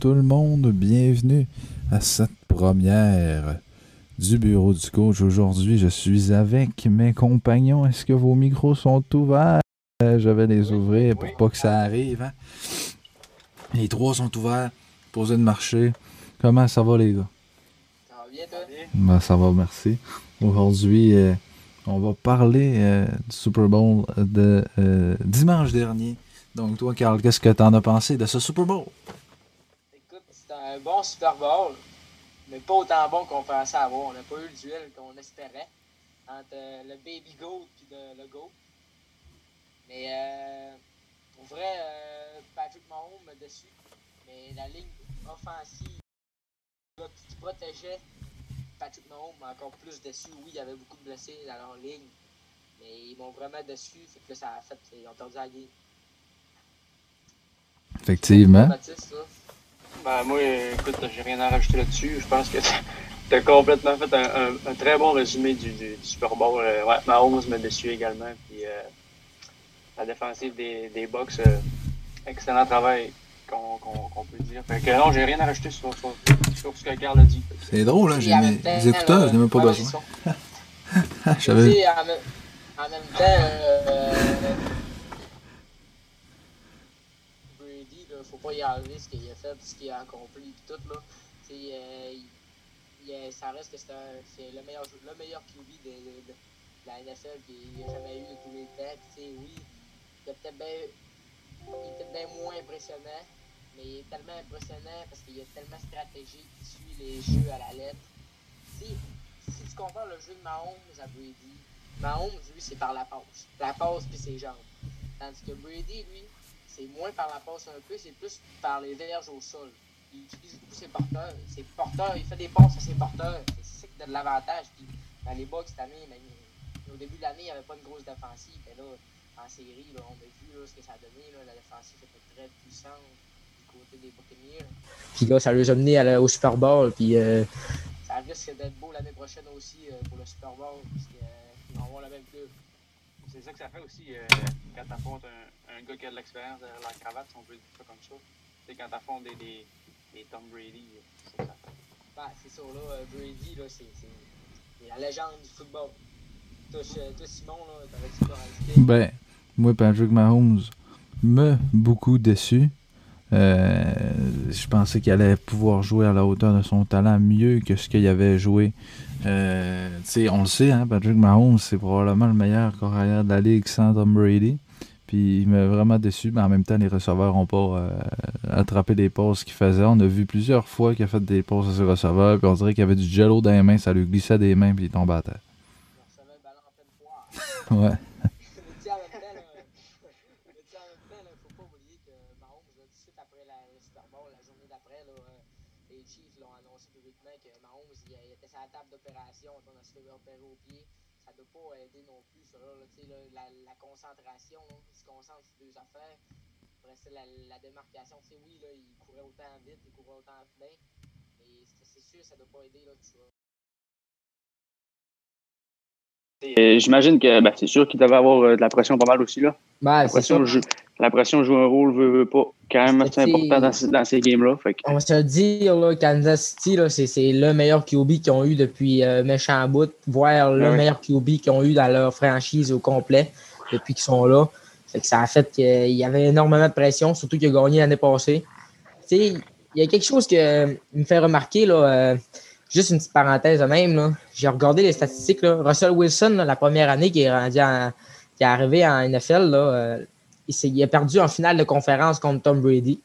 Tout le monde, bienvenue à cette première du bureau du coach. Aujourd'hui, je suis avec mes compagnons. Est-ce que vos micros sont ouverts? Je vais les ouvrir pour pas que ça arrive. hein? Les trois sont ouverts, posés de marcher. Comment ça va les gars? Ça va bien, toi? Ben, ça va, merci. Aujourd'hui, euh, on va parler euh, du Super Bowl de euh, dimanche dernier. Donc toi, Carl, qu'est-ce que t'en as pensé de ce Super Bowl? Un bon Super Bowl, mais pas autant bon qu'on pensait avoir. On n'a pas eu le duel qu'on espérait entre euh, le Baby Goat et le, Goat. Mais euh, pour vrai, euh, Patrick Mahomes m'a déçu. Mais la ligne offensive qui protégeait Patrick Mahomes m'a encore plus déçu. Oui, il y avait beaucoup de blessés dans leur ligne, mais ils m'ont vraiment déçu. Fait que là, ça a fait qu'ils ont perdu la game. Effectivement. Baptiste, Ben, moi, écoute, j'ai rien à rajouter là-dessus. Je pense que tu as complètement fait un, un- un très bon résumé du, du- du Super Bowl. Euh, ouais, Mahomes m'a déçu également. Puis, euh, la défensive des, des Bucks, euh, excellent travail qu'on peut dire. Fait que non, j'ai rien à rajouter sur, sur, sur ce que Carl a dit. C'est drôle, hein? J'ai en mes même temps, les écouteurs, je n'ai même pas besoin. J'avais. en, même- en même temps, euh, Brady, là, faut pas y enlever ce qu'il a fait, ce qu'il a accompli, pis tout, là. Euh, il- il- ça reste que c'est le meilleur, le meilleur QB de, la NFL qu'il a jamais eu de tous les temps. Oui, il, est peut-être bien moins impressionnant, mais il est tellement impressionnant parce qu'il est tellement stratégique, il suit les jeux à la lettre. Si, si tu compares le jeu de Mahomes à Brady, Mahomes, lui, c'est par la passe. La passe puis ses jambes. Tandis que Brady, lui, c'est moins par la passe un peu, c'est plus par les verges au sol. Il utilise beaucoup ses porteurs. Ses porteurs, il fait des passes à ses porteurs. C'est ça qui donne de l'avantage. Puis dans les Bucks cette année, ben, il- au début de l'année, il n'y avait pas une grosse défensive. Mais là, en série, là, on a vu là, ce que ça a donné. Là, la défensive était très puissante du côté des Buccaneers. Puis là, ça les a menés au Super Bowl. Puis euh, Ça risque d'être beau l'année prochaine aussi euh, pour le Super Bowl. Parce qu'ils vont avoir le même club. C'est ça que ça fait aussi euh, quand tu affrontes un, un gars qui a de l'expérience derrière la cravate, si on peut dire ça comme ça. C'est quand tu affrontes des, des, des Tom Brady. euh, c'est ça que ça fait. Ben, c'est ça, là, euh, Brady, là, c'est la légende du football. Toi, toi, Simon, là, t'avais-tu quoi rajouter? Ben, moi, Patrick Mahomes m'a beaucoup déçu. Euh, je pensais qu'il allait pouvoir jouer à la hauteur de son talent mieux que ce qu'il avait joué. Euh, on le sait, hein, Patrick Mahomes, c'est probablement le meilleur carrière de la ligue sans Tom Brady. Puis il m'a vraiment déçu, mais en même temps, les receveurs n'ont pas euh, attrapé les passes qu'il faisait. On a vu plusieurs fois qu'il a fait des passes à ses receveurs, puis on dirait qu'il avait du jello dans les mains, ça lui glissait des mains, puis il tombait à terre. Ouais. Mais tu sais, en même temps, là, mais tu sais, en même temps, là, faut pas oublier que Mahomes, là, tout de suite après la, le Super Bowl, la journée d'après, là, euh, les Chiefs l'ont annoncé publiquement que Mahomes, il, il était sur la table d'opération, on a se fait opérer au pied. Ça doit pas aider non plus sur là, là, tu sais, là, la, la concentration, là, il se concentre sur deux affaires. Après ça, la, la démarcation, tu sais, oui, là, il courait autant vite, il courait autant bien, mais c'est c'est sûr, ça doit pas aider, là, tu vois. Et J'imagine que ben, c'est sûr qu'il devait avoir euh, de la pression pas mal aussi. Là. ben, La, pression joue, la pression joue un rôle, veut, veut pas, quand même assez important dans, ces- dans ces games-là. On va se le dire, là, Kansas City, c'est, le meilleur QB qu'ils ont eu depuis euh, méchant bout, voire le Ouais. meilleur QB qu'ils ont eu dans leur franchise au complet depuis qu'ils sont là. Fait que ça a fait qu'il y avait énormément de pression, surtout qu'il a gagné l'année passée. Y a quelque chose qui me fait remarquer, là, euh, juste une petite parenthèse même. J'ai regardé les statistiques. Là. Russell Wilson, là, la première année qui est, rendu en- arrivé en NFL, là, euh, il, il a perdu en finale de conférence contre Tom Brady.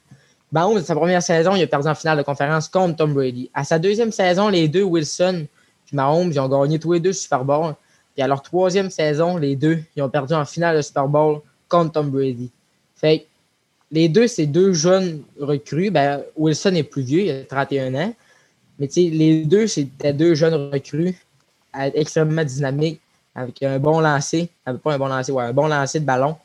Mahomes, sa première saison, il a perdu en finale de conférence contre Tom Brady. À sa deuxième saison, les deux, Wilson et Mahomes, ils ont gagné tous les deux Super Bowl. Puis à leur troisième saison, les deux, ils ont perdu en finale de Super Bowl contre Tom Brady. Fait les deux, c'est deux jeunes recrues. Ben, Wilson est plus vieux, il a 31 ans. Mais tu sais, les deux, c'était deux jeunes recrues extrêmement dynamiques, avec un bon lancer, avec pas un bon lancer, ouais, un bon lancer de ballon,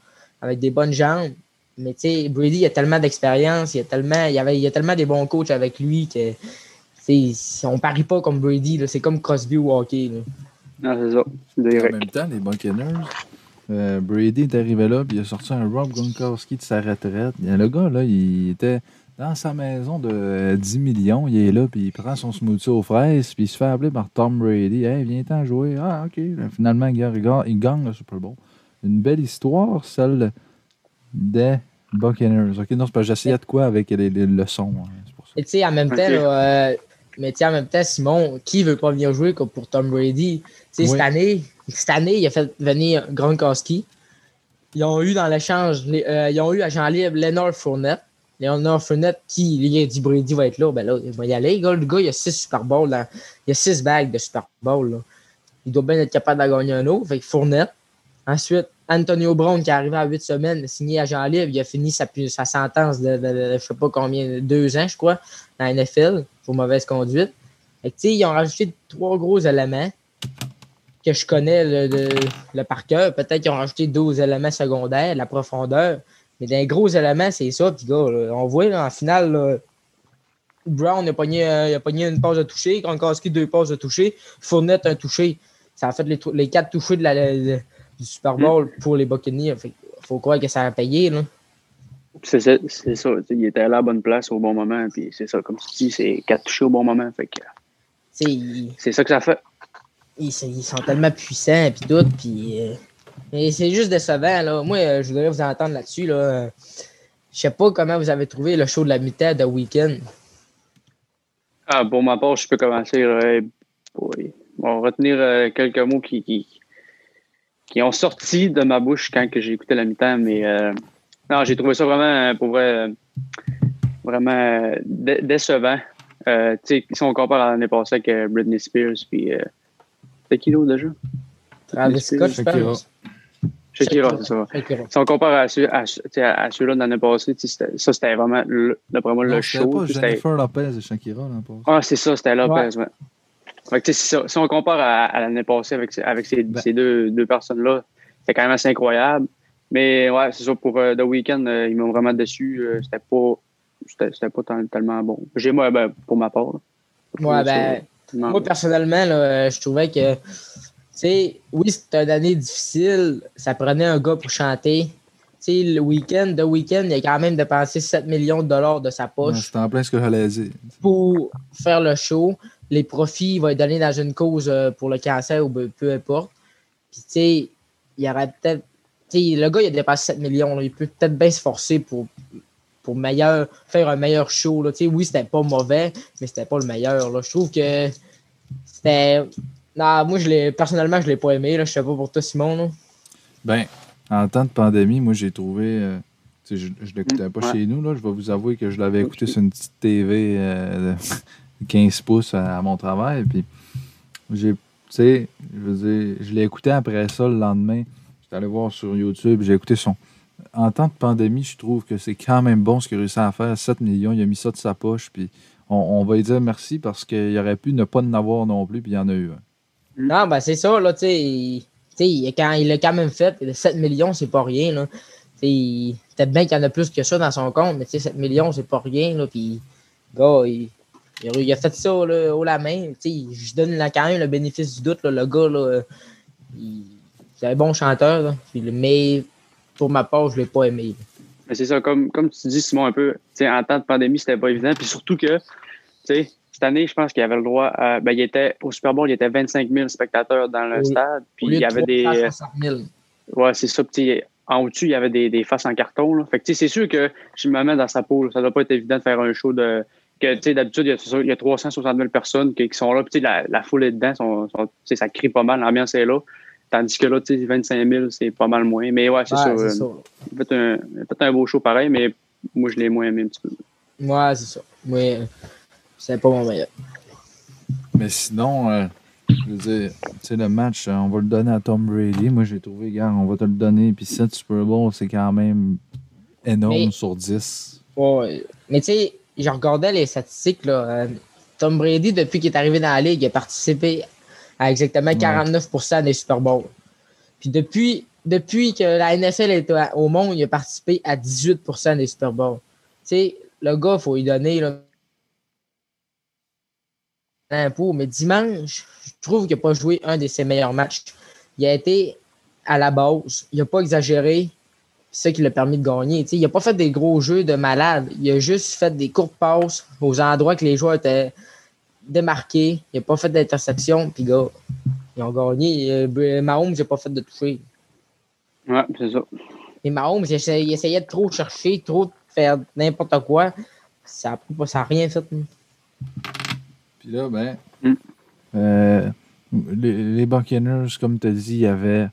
avec des bonnes jambes. Mais tu sais, Brady, il a tellement d'expérience, il a tellement, il y avait, il y a tellement des bons coachs avec lui que on parie pas comme Brady, là. c'est comme Crosby ou hockey. là. non, c'est ça. En même temps, les Buccaneers, euh, Brady est arrivé là, puis il a sorti un Rob Gronkowski de sa retraite. Et Le gars, là, il était dans sa maison de 10 millions, il est là, puis il prend son smoothie aux fraises, puis il se fait appeler par Tom Brady. Hey, viens-t'en jouer. Ah, OK. Finalement, il gagne, le Super Bowl. Une belle histoire, celle des Buccaneers. OK, non, c'est pas j'essayais de quoi avec les, leçons. Hein. Et tu sais, en même temps, euh, mais en même temps, Simon, qui veut pas venir jouer comme pour Tom Brady? Cette année, cette année, il a fait venir Gronkowski. Ils ont eu dans l'échange, euh, ils ont eu agent libre Leonard Fournette. Leonard Fournette, qui, il a dit Brady va être là, ben là, il va y aller. Le gars, il a six Super Bowls. Là. Il a six bagues de Super Bowl. Là. Il doit bien être capable de gagner un autre. Fait Fournette. Ensuite, Antonio Brown, qui est arrivé à huit semaines, signé agent libre. Il a fini sa, sa sentence de, je ne sais pas combien, deux ans, je crois, dans la NFL, pour mauvaise conduite. Fait que, ils ont rajouté trois gros éléments que je connais le, le, par cœur. Peut-être qu'ils ont rajouté 12 éléments secondaires, la profondeur. Mais d'un gros élément, c'est ça. Puis, gars, on voit en finale, Brown a pogné, euh, a pogné une passe de toucher, Gronkowski deux passes de toucher, Fournette un touché. Ça a fait les, les quatre touchés de la, du Super Bowl mm. pour les Buccaneers. Il faut croire que ça a payé. C'est ça, ça. Il était à la bonne place au bon moment. Puis c'est ça, comme tu dis, c'est quatre touchés au bon moment. Fait que, c'est ça que ça fait ils, sont tellement puissants et tout. Puis, euh, c'est juste décevant. Là. Moi, euh, je voudrais vous entendre là-dessus. Là. Je sais pas comment vous avez trouvé le show de la mi-temps de Weekend. Ah, pour ma part, je peux commencer. On va retenir euh, quelques mots qui, qui, ont sorti de ma bouche quand j'ai écouté la mi-temps, mais non, j'ai trouvé ça vraiment, pour vrai, vraiment décevant. si on compare à l'année passée avec Britney Spears, puis c'était qui l'autre déjà? Travis Scott, je pense? Shakira, c'est ça. Si on compare à, ceux, à, à ceux-là de l'année passée, ça c'était vraiment, d'après moi, le show. Pas Jennifer Lopez et Shakira l'année passée. Ah, c'est ça, c'était Lopez, ouais. Si, si, on compare à, l'année passée avec, avec ces, ben. ces deux, deux personnes-là, c'était quand même assez incroyable. Mais ouais, c'est ça, pour euh, The Weeknd, euh, ils m'ont vraiment déçu. Euh, c'était pas, c'était, pas tellement bon. J'ai moi, ben, pour ma part. Ouais, ben, moi, personnellement, je trouvais que, tu sais, oui, c'était une année difficile. Ça prenait un gars pour chanter. Tu sais, le week-end, de week-end, il a quand même dépensé 7 millions de dollars de sa poche. C'était en plein ce que j'allais dire. Pour faire le show. Les profits, il va être donné dans une cause euh, pour le cancer ou peu importe. Puis, tu sais, il y aurait peut-être. Tu sais, le gars, il a dépassé 7 millions. Il peut peut-être bien se forcer pour pour meilleur, faire un meilleur show. Là. Oui, c'était pas mauvais, mais c'était pas le meilleur. Là. Je trouve que c'était. Non, moi, je l'ai, personnellement, je l'ai pas aimé. Là. Je sais pas pour toi, Simon. Ben, en temps de pandémie, moi, j'ai trouvé. Euh, je ne l'écoutais pas chez nous. Là. Je vais vous avouer que je l'avais écouté sur une petite TV euh, de 15 pouces à, mon travail. Puis, sais, je je l'ai écouté après ça le lendemain. J'étais allé voir sur YouTube, j'ai écouté son, en temps de pandémie, je trouve que c'est quand même bon ce qu'il a réussi à faire. 7 millions, il a mis ça de sa poche. Puis on, va lui dire merci parce qu'il aurait pu ne pas en avoir non plus, puis il y en a eu. Non, ben c'est ça, là, tu sais. Quand, il l'a quand même fait. 7 millions, c'est pas rien. Là. Peut-être bien qu'il y en a plus que ça dans son compte, mais 7 millions, c'est pas rien. Là, gars, il, il, a fait ça là, haut la main. Je donne là, quand même le bénéfice du doute. Là, le gars, là, il, c'est un bon chanteur. Là, mais pour ma part, je ne l'ai pas aimé. C'est ça, comme, comme tu dis, Simon, un peu, en temps de pandémie, c'était pas évident. Puis surtout que, cette année, je pense qu'il avait le droit à, ben, il était, au Super Bowl, il y était 25 000 spectateurs dans le stade. Puis il y avait des. 000. Ouais, c'est ça. en au-dessus, il y avait des, des faces en carton. Là. Fait que, c'est sûr que je me mets dans sa peau. Ça doit pas être évident de faire un show de. Que, d'habitude, il, y a 360 000 personnes qui, sont là. Puis, la, la foule est dedans. ça crie pas mal. L'ambiance est là. Tandis que là, tu sais, 25 000, c'est pas mal moins. Mais ouais, c'est ça. Euh, fait un, beau show pareil, mais moi, je l'ai moins aimé un petit peu. Ouais, c'est ça. Moi, c'est pas mon meilleur. Mais sinon, euh, je veux dire, tu sais, le match, euh, on va le donner à Tom Brady. Moi, j'ai trouvé, gars, on va te le donner. Puis 7 Super Bowl, c'est quand même énorme sur 10. Ouais. Mais tu sais, je regardais les statistiques, là. Tom Brady, depuis qu'il est arrivé dans la ligue, a participé à exactement 49% des Super Bowls. Puis depuis, depuis que la NFL est au monde, il a participé à 18% des Super Bowls. Tu sais, le gars, il faut lui donner un pot. Mais dimanche, je trouve qu'il n'a pas joué un de ses meilleurs matchs. Il a été à la base. Il n'a pas exagéré. C'est ça qui l'a permis de gagner. sais, il n'a pas fait des gros jeux de malade. Il a juste fait des courtes passes aux endroits que les joueurs étaient démarqués. Il n'a pas fait d'interception. Puis, gars, ils ont gagné. Euh, Mahomes n'a pas fait de toucher. Ouais, c'est ça. Et Mahomes, il essayait, de trop chercher, trop de faire n'importe quoi. Ça n'a rien fait. Puis là, ben, mm. euh, les, les, Buccaneers, comme tu as dit, il y avait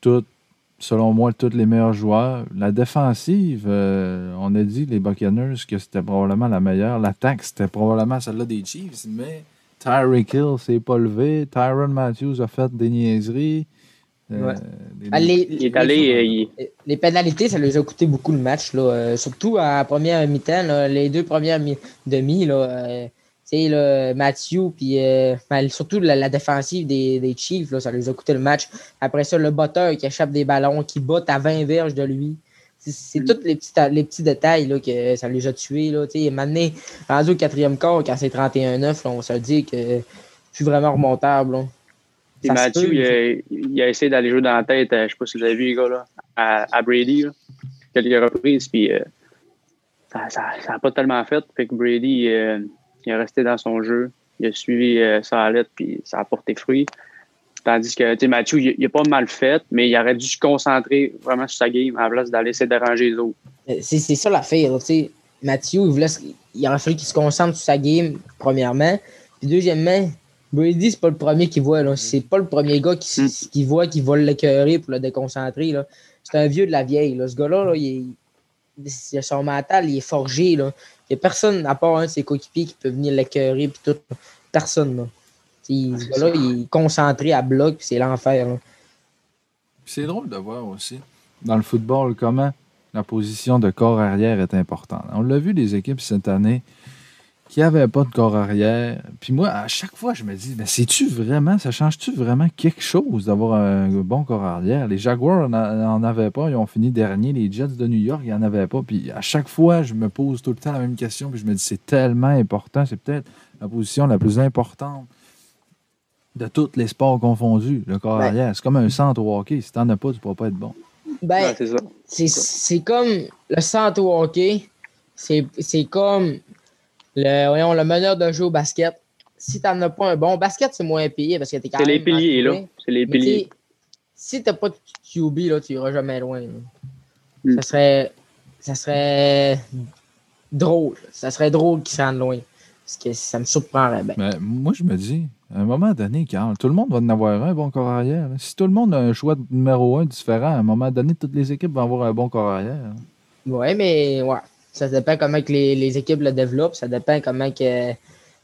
tout, selon moi, tous les meilleurs joueurs. La défensive, euh, on a dit, les Buccaneers, que c'était probablement la meilleure. L'attaque, c'était probablement celle-là des Chiefs, mais Tyreek Hill s'est pas levé. Tyron Matthews a fait des niaiseries. Euh, ah, les, il est allé, les, pénalités, ça lui a coûté beaucoup le match. Là. surtout à première mi-temps, les deux premières demi. Là, le Matthew, puis euh, surtout la, défensive des, des Chiefs, là, ça les a coûté le match. Après ça, le botteur qui échappe des ballons, qui botte à 20 verges de lui. C'est mm. tous les petits, les petits détails là, que ça les a tués. Là, maintenant, rendu au quatrième quart, quand c'est 31-9, on se dit que c'est vraiment remontable. Matthew, il, a, essayé d'aller jouer dans la tête, euh, je ne sais pas si vous avez vu les gars, là, à, Brady, là, quelques reprises, puis euh, ça n'a pas tellement fait. Fait que Brady, il est resté dans son jeu. Il a suivi euh, sa lettre, puis ça a porté fruit. Tandis que Mathieu, il, il a pas mal fait, mais il aurait dû se concentrer vraiment sur sa game à la place d'aller essayer de déranger les autres. Euh, c'est ça l'affaire. Mathieu, il, voulait, il aurait fallu qu'il se concentre sur sa game, premièrement. Puis deuxièmement, Brady, c'est pas le premier qui voit. C'est pas le premier gars qui, mm. qui voit qui va l'écœurer pour le déconcentrer. C'est un vieux de la vieille. Ce gars-là, là, il, son mental, il est forgé. Là. Il n'y a personne, à part un de ses coéquipiers, qui peut venir l'écœurer, puis tout. Personne, là. ce gars-là, il est concentré à bloc, puis c'est l'enfer. C'est drôle de voir aussi, dans le football, comment la position de corps arrière est importante. On l'a vu, les équipes cette année, qui avait pas de corps arrière. Puis moi, à chaque fois, je me dis, mais c'est-tu vraiment, ça change-tu vraiment quelque chose d'avoir un bon corps arrière? Les Jaguars n'en avaient pas, ils ont fini dernier. Les Jets de New York, ils n'en avaient pas. Puis à chaque fois, je me pose tout le temps la même question, puis je me dis, c'est tellement important. C'est peut-être la position la plus importante de tous les sports confondus, le corps arrière. C'est comme un centre au hockey. Si t'en as pas, tu pourras pas être bon. Ben, c'est comme le centre au hockey. C'est comme le, voyons, le meneur de jeu au basket, si tu n'en as pas un bon, basket, c'est moins payé parce que tu es quand même. C'est les piliers, là. C'est les piliers. Si tu n'as pas de QB, là, tu iras jamais loin. Hmm. Ça serait. Ça serait drôle. Ça serait drôle qu'ils s'en loin. Parce que ça me surprendrait bien. Mais moi, je me dis, à un moment donné, quand tout le monde va en avoir un bon corps arrière. Si tout le monde a un choix de numéro un différent, à un moment donné, toutes les équipes vont avoir un bon corps arrière. Oui, mais ouais. Ça dépend comment que les, les, équipes le développent. Ça dépend comment que,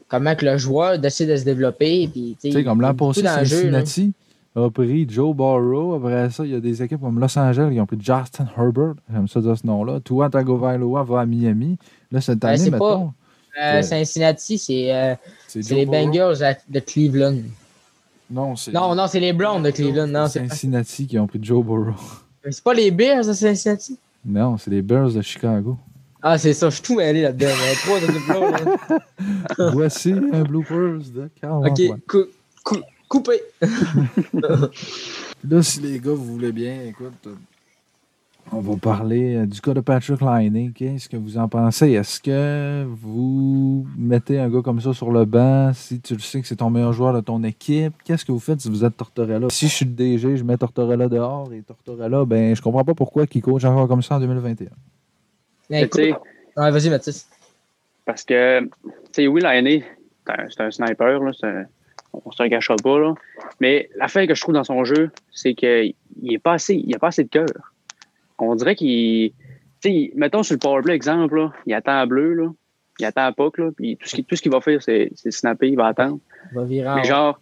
comment que le joueur décide de se développer. tu sais, comme l'an passé, Cincinnati a pris Joe Burrow. Après ça, il y a des équipes comme Los Angeles qui ont pris Justin Herbert. J'aime ça de ce nom-là. Tua Tagovailoa va à Miami. Là, cette ben, année, mettons... Pas, euh, Cincinnati, c'est euh, les Bengals de Cleveland. Non, c'est. Non, non, c'est les Browns de Cleveland. Non, c'est Cincinnati qui ont pris Joe Burrow. C'est pas les Bears de Cincinnati? Non, c'est les Bears de Chicago. Ah, c'est ça, je suis tout mêlé là-dedans. Trois de Voici un bloopers de 40 Ok, coupé. là, si les gars, vous voulez bien, écoute, on va parler euh, du cas de Patrick Liney. Qu'est-ce que vous en pensez? Est-ce que vous mettez un gars comme ça sur le banc si tu le sais que c'est ton meilleur joueur de ton équipe? Qu'est-ce que vous faites si vous êtes Tortorella? Si je suis le DG, je mets Tortorella dehors et Tortorella, ben, je comprends pas pourquoi il coach encore comme ça en 2021. Vas-y, Mathis. Parce que, tu sais, oui, l'année, c'est un, sniper, là, un, on se cachera pas. Là. Mais l'affaire que je trouve dans son jeu, c'est qu'il est pas assez, il a pas assez de cœur. On dirait qu'il. Tu sais, mettons sur le powerplay, exemple, là, il attend à bleu, là, il attend à puck, là, puis tout ce qu'il va faire, c'est snapper, il va attendre. Il va virer. Mais genre,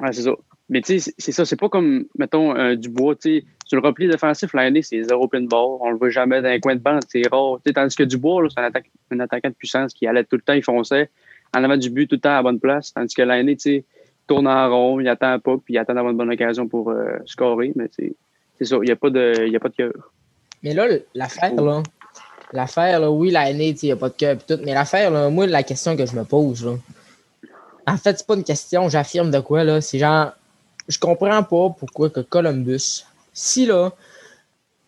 ouais, c'est ça. Mais tu sais, c'est ça, c'est pas comme, mettons, du Dubois, tu sais, sur le repli défensif, l'année, c'est zéro pinball. On le voit jamais dans un coin de bande, c'est rare. sais, tandis que Dubois, c'est un, attaquant de puissance qui allait tout le temps, il fonçait en avant du but tout le temps à la bonne place. Tandis que l'année, tu sais, tourne en rond, il attend pas, puis il attend d'avoir une bonne occasion pour euh, scorer. Mais c'est ça, il n'y a pas de, a pas de cœur. Mais là, l'affaire, là, l'affaire, là, oui, l'année, il n'y a pas de cœur tout, mais l'affaire, là, moi, la question que je me pose, là, en fait, c'est pas une question, j'affirme de quoi, là, c'est genre, je comprends pas pourquoi que Columbus, si là,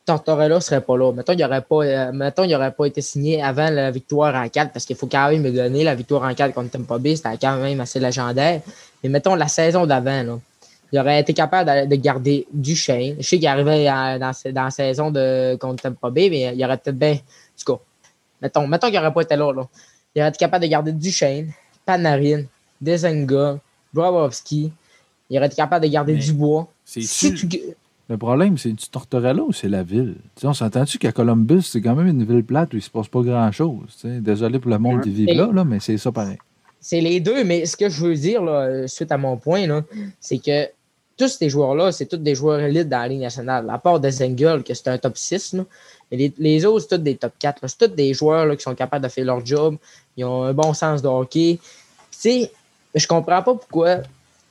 Tortorella serait pas là. Mettons, il n'aurait pas, euh, mettons, il aurait pas été signé avant la victoire en 4, parce qu'il faut quand même me donner la victoire en 4 contre Tampa Bay, c'était quand même assez légendaire. Mais mettons la saison d'avant, là, il aurait été capable de, de garder Duchesne. Je sais qu'il arrivait à- dans, dans la saison de, contre Tampa Bay, mais il aurait peut-être bien. En tout cas, mettons, mettons qu'il n'aurait pas été là, là. Il aurait été capable de garder Duchesne, Panarin, Dezenga, Bobrovski. Il aurait été capable de garder Mais. C'est Si tu- Le problème, c'est du Tortorella ou c'est la ville? Tu sais, on s'entend-tu qu'à Columbus, c'est quand même une ville plate où il se passe pas grand-chose. Désolé pour le monde Ouais. qui vit là, là, mais c'est ça pareil. C'est les deux, mais ce que je veux dire, là, suite à mon point, là, c'est que tous ces joueurs-là, c'est tous des joueurs élites dans la Ligue nationale. À part Desengel, que c'est un top 6. là. Mais les, les autres, c'est tous des top 4. là. C'est tous des joueurs là, qui sont capables de faire leur job. Ils ont un bon sens de hockey. Tu sais, je comprends pas pourquoi.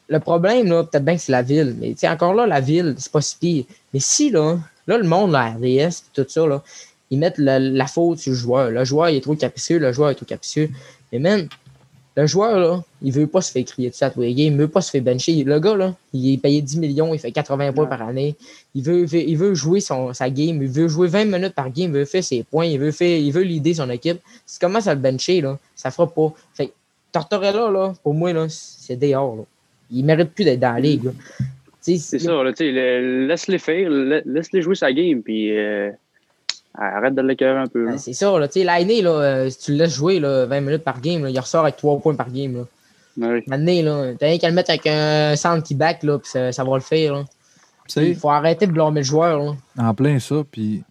Le problème, là, peut-être bien que c'est la ville. Mais encore là, la ville, c'est pas si pire. Mais si, là, là, le monde, la RDS, tout ça, là, ils mettent la, la faute sur le joueur. Le joueur, il est trop capricieux. Le joueur est trop capricieux. Mais même, le joueur, là, il veut pas se faire crier dessus à tous les games, il veut pas se faire bencher. Le gars, là, il est payé 10 millions, il fait 80 points Ouais. par année. Il veut, il veut jouer son, sa game, il veut jouer 20 minutes par game, il veut faire ses points, il veut, faire, il veut leader son équipe. Si tu commences à le bencher, là, ça fera pas. Fait Tortorella, là, pour moi, là, c'est dehors. Là. Il mérite plus d'être dans la ligue. C'est ça, là, le- laisse-les faire, la- laisse-les jouer sa game, puis euh, arrête de l'écœurer un peu. Ben, C'est ça, là. Tu sais, l'année, là, euh, si tu le laisses jouer là, 20 minutes par game, là, il ressort avec 3 points par game. Là. Maintenant, là, t'as rien qu'à le mettre avec un centre qui back, là, puis ça, ça va le faire. Là. Il faut arrêter de blâmer le joueur. Là. en plein ça, puis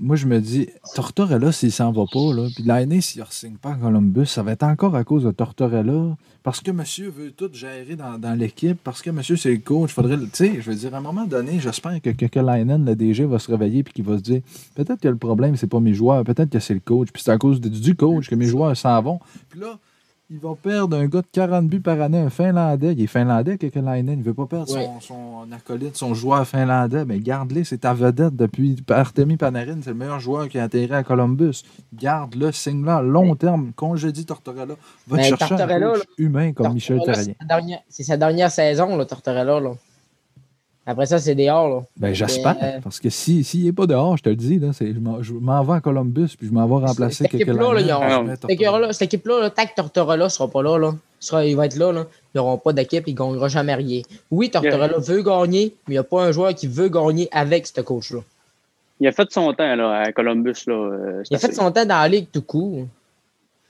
moi, je me dis, Tortorella, s'il s'en va pas, là, puis l'année, s'il ne signe pas Columbus, ça va être encore à cause de Tortorella, parce que monsieur veut tout gérer dans, l'équipe, parce que monsieur, c'est le coach. Faudrait, tu sais, je veux dire, à un moment donné, j'espère que Kekalainen, le DG, va se réveiller puis qu'il va se dire, peut-être que le problème, c'est pas mes joueurs, peut-être que c'est le coach, puis c'est à cause du coach que mes joueurs s'en vont. Il va perdre un gars de 40 buts par année, un Finlandais. Il est Finlandais, Kekalainen. Il veut pas perdre Ouais. son, son acolyte, son joueur finlandais. Mais garde-le, c'est ta vedette depuis Artemi Panarin. C'est le meilleur joueur qui a atterri à Columbus. Garde-le, signe-le à long terme. Congédie Tortorella. Va te Mais chercher Tortorella, un coach humain comme Michel Tortorella, Terrien. c'est sa dernière- C'est sa dernière saison, là, Tortorella. Là. Après ça, c'est dehors. Là. Ben, j'espère. euh, Parce que s'il si, n'est pas dehors, je te le dis, là, c'est- je m'en- je m'en vais à Columbus puis je m'en vais remplacer Cette équipe-là, là, ils ont- Kekalainen, je mets Cette Tortorella. équipe-là, cette équipe-là, que Tortorella sera pas là, là il, sera- il va être là, là ils n'auront pas d'équipe, il ne gagnera jamais rien. Oui, Tortorella veut gagner, mais il n'y a pas un joueur qui veut gagner avec ce coach-là. Il a fait son temps là, à Columbus. Là, euh, Il a fait son temps dans la ligue tout court.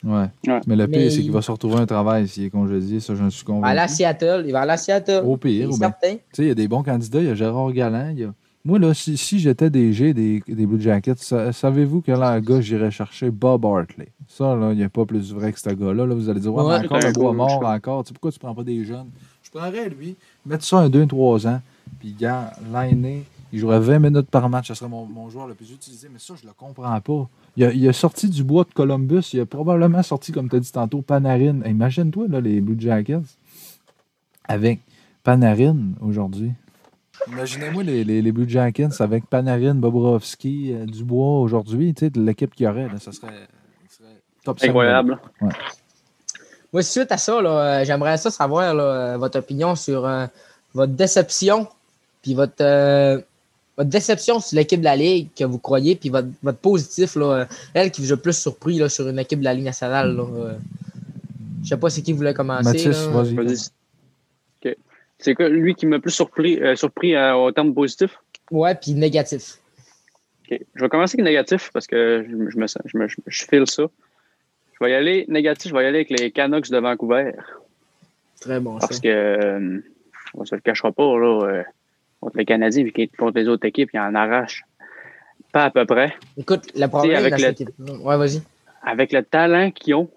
Ouais. Ouais. Mais le pire, Mais c'est il- qu'il va se retrouver un travail s'il est congédié. Ça, j'en suis Il va aller à convaincu. Seattle. Il va à Seattle. Au pire, C'est ou bien. certain. Tu sais, il y a des bons candidats. Il y a Gérard Galland. il y a- Moi, là, si, si j'étais DG des, des Blue Jackets, sa- savez-vous quel gars j'irais chercher? Bob Hartley? Ça, là, il n'y a pas plus vrai que ce gars-là. Là, vous allez dire, ouais, Ouais. mais encore un bois mort, là. encore. Tu sais, pourquoi tu prends pas des jeunes? Je prendrais lui, mettre ça un 2-3 ans, puis, gars, l'année, il jouerait 20 minutes par match. Ce serait mon, mon joueur le plus utilisé, mais ça, je le comprends pas. Il a, il a sorti du bois de Columbus. Il a probablement sorti, comme tu as dit tantôt, Panarin. Imagine-toi, là, les Blue Jackets avec Panarin aujourd'hui. Imaginez-moi les, les, les Blue Jackets avec Panarin, Bobrovski, euh, Dubois aujourd'hui, tu sais, de l'équipe qu'il y aurait. Là, ça serait, ça serait top 5. incroyable. Moi, suite à ça, là, euh, j'aimerais ça savoir là, euh, votre opinion sur euh, votre déception, puis votre, euh, votre déception sur l'équipe de la Ligue que vous croyez, puis votre, votre positif, là, euh, elle qui vous a le plus surpris là, sur une équipe de la Ligue nationale. Là, euh. Je sais pas c'est qui voulait commencer. Mathis, vas-y. Vas-y. Ok. C'est quoi, lui qui m'a plus surpris, euh, surpris euh, au terme positif? Ouais, puis négatif. Ok. Je vais commencer avec négatif parce que je, je me sens, je, me, je, je file ça. Je vais y aller négatif, je vais y aller avec les Canucks de Vancouver. Très bon. Parce ça. que euh, on se le cachera pas, là, euh, contre les Canadiens puis contre les autres équipes, ils en arrachent pas à peu près. Écoute, le problème avec dans le- cette Ouais, vas-y. Avec le talent qu'ils ont,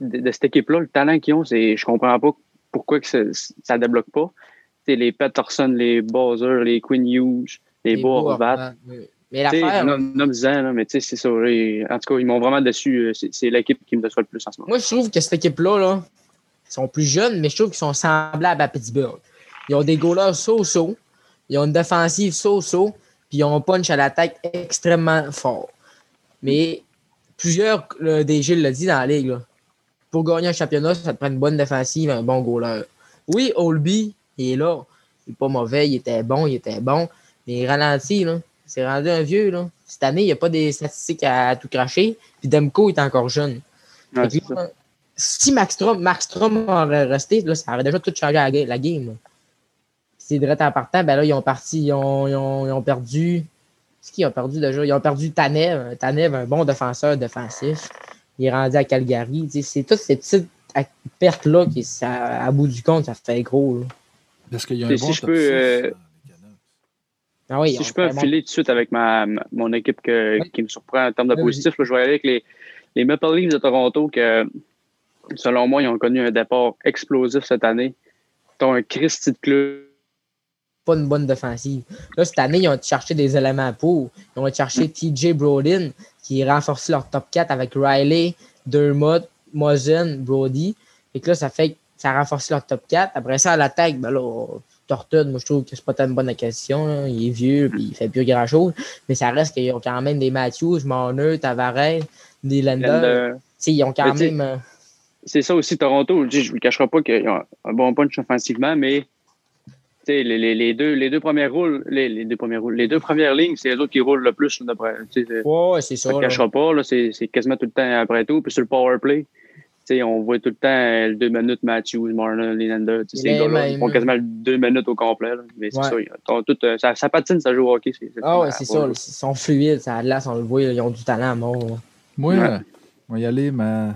de, de cette équipe-là, le talent qu'ils ont, c'est je comprends pas pourquoi que ça, ça débloque pas. C'est les Patterson, les Bowser, les Quinn Hughes, les, Les oui. Mais l'affaire, là, mais tu sais, c'est ça. En tout cas, ils m'ont vraiment déçu. euh, C'est c'est l'équipe qui me déçoit le plus en ce moment. Moi, je trouve que cette équipe-là, là, ils sont plus jeunes, mais je trouve qu'ils sont semblables à Pittsburgh. Ils ont des goalers so-so, ils ont une défensive so-so, puis ils ont un punch à l'attaque extrêmement fort. Mais plusieurs, le DG l'a dit dans la ligue, là, pour gagner un championnat, ça te prend une bonne défensive, un bon goaler. Oui, Olby, il est là. Il n'est pas mauvais, il était bon, il était bon. Mais il ralentit, là. C'est rendu un vieux, là. Cette année, il n'y a pas des statistiques à, tout cracher. Puis Demko est encore jeune. Ouais, là, si Max Strom, Max Strom aurait resté, là, ça aurait déjà tout changé la, ga- la game. là. C'est direct en partant, ben là, ils ont parti, ils ont, ils ont, ils ont perdu. C'est qui ils ont perdu déjà? Ils ont perdu Tanev. Tanev, un bon défenseur défensif. Il est rendu à Calgary. C'est toutes ces petites pertes-là qui, ça, à bout du compte, ça fait gros. là. Parce qu'il y a un Et bon si je peux, euh. Ah oui, Si je peux vraiment- enfiler tout de suite avec ma, ma- mon équipe que- Oui. qui me surprend en termes de Oui, positif, là, je vais aller avec les, les Maple Leafs de Toronto que, selon moi, ils ont connu un départ explosif cette année. Ils ont un Christy de club. Pas une bonne défensive. Là, cette année, ils ont cherché des éléments pour. Ils ont cherché TJ Brodin, qui renforcé leur top 4 avec Riley, Dermott, Mosen, Brody. Et que là, ça fait que ça a renforcé leur top 4. Après ça, à l'attaque, ben là, Thornton, moi, je trouve que c'est pas tellement une bonne acquisition. là. Il est vieux, puis il fait plus grand-chose. Mais ça reste qu'ils ont quand même des Matthews, Marner, Tavares, des Lander. Ils ont quand Mais même. euh, C'est ça aussi, Toronto. Je ne vous cacherai pas qu'ils ont un bon punch offensivement, mais les, les, les deux, les deux premières roules, les, les deux premières roules, les deux premières lignes, c'est les autres qui roulent le plus. c'est- Ouais, c'est Ça ça. ne là. cachera pas, là, c'est, c'est quasiment tout le temps après tout. Puis sur le power play, tu sais, on voit tout le temps euh, le deux minutes Matthews, Marner, Lenander. tu sais, Ces gars-là, ils font quasiment deux minutes au complet. là. Mais c'est Ouais. ça, tout, euh, ça, ça patine, ça joue au hockey. C'est, Ah ouais, c'est ça. Ils sont fluides, ça a de l'air, on le voit, ils ont du talent à mort. Moi, Ouais. euh, on va y aller, ma, ma-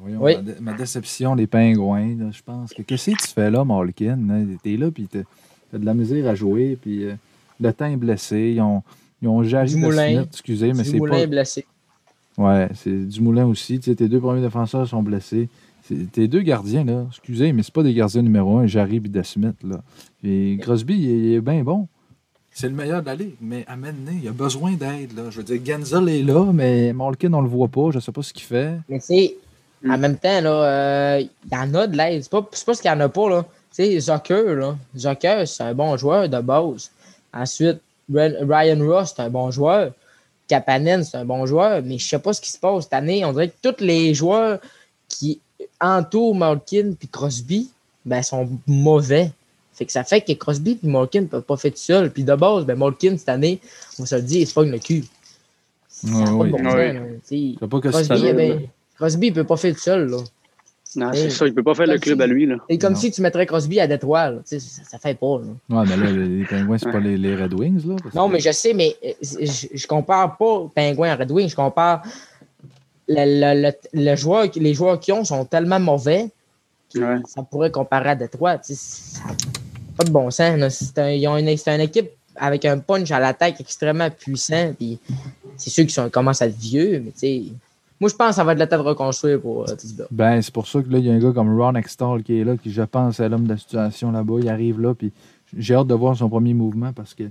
voyons, Oui. ma, dé- ma déception, les pingouins. là, je pense que qu'est-ce que tu fais là, Malkin? hein? T'es là, puis t'as de la misère à jouer, puis euh, le temps est blessé. Ils ont, ils ont Jarry. Smith, excusez, mais c'est pas. est blessé. Ouais, c'est Dumoulin aussi. Tu sais, tes deux premiers défenseurs sont blessés. Tes deux gardiens, là, excusez, mais c'est pas des gardiens numéro un, Jarry et De Smith, là. Et Crosby, il est, il est bien bon. C'est le meilleur de la ligue, mais à mener, il a besoin d'aide, là. Je veux dire, Genzel est là, mais Malkin, on le voit pas. Je sais pas ce qu'il fait. Mais Mm. en même temps, là, euh, il y en a de l'aide. C'est pas, c'est pas ce qu'il y en a pas, là. Tu sais, Zucker, là. Zucker, c'est un bon joueur de base. Ensuite, Ryan Ross, c'est un bon joueur. Kapanen, c'est un bon joueur. Mais je sais pas ce qui se passe cette année. On dirait que tous les joueurs qui entourent Malkin puis Crosby, ben, sont mauvais. Fait que ça fait que Crosby et Malkin ne peuvent pas faire tout seul. Puis de base, ben, Malkin, cette année, on se le dit, il se pogne le cul. Ça n'a Ouais, pas de bon oui. sens, pas que Crosby, c'est ben, Crosby, il peut pas faire tout seul. Là. Non, c'est ça, il peut pas faire le club si- à lui. Là. C'est comme Non. si tu mettrais Crosby à Détroit. là. Tu sais, Ça, ça fait pas. là. Ouais, mais là, les, pingouins, c'est pas les, les Red Wings, là. Non, que- mais je sais, mais euh, je, je compare pas Pingouin à Red Wings. Je compare le, le- le- le joueur, les joueurs qu'ils ont sont tellement mauvais que Ouais. ça pourrait comparer à Détroit. Pas de bon sens. là. C'est un, ils ont une, c'est une équipe avec un punch à l'attaque extrêmement puissant. Puis c'est sûr qu'ils sont- commencent à être vieux, mais tu sais. Moi, je pense que ça va être le temps de reconstruire pour euh. Ben, c'est pour ça que là, il y a un gars comme Ron Extall qui est là, qui, je pense, est l'homme de la situation là-bas. Il arrive là, puis j'ai hâte de voir son premier mouvement parce que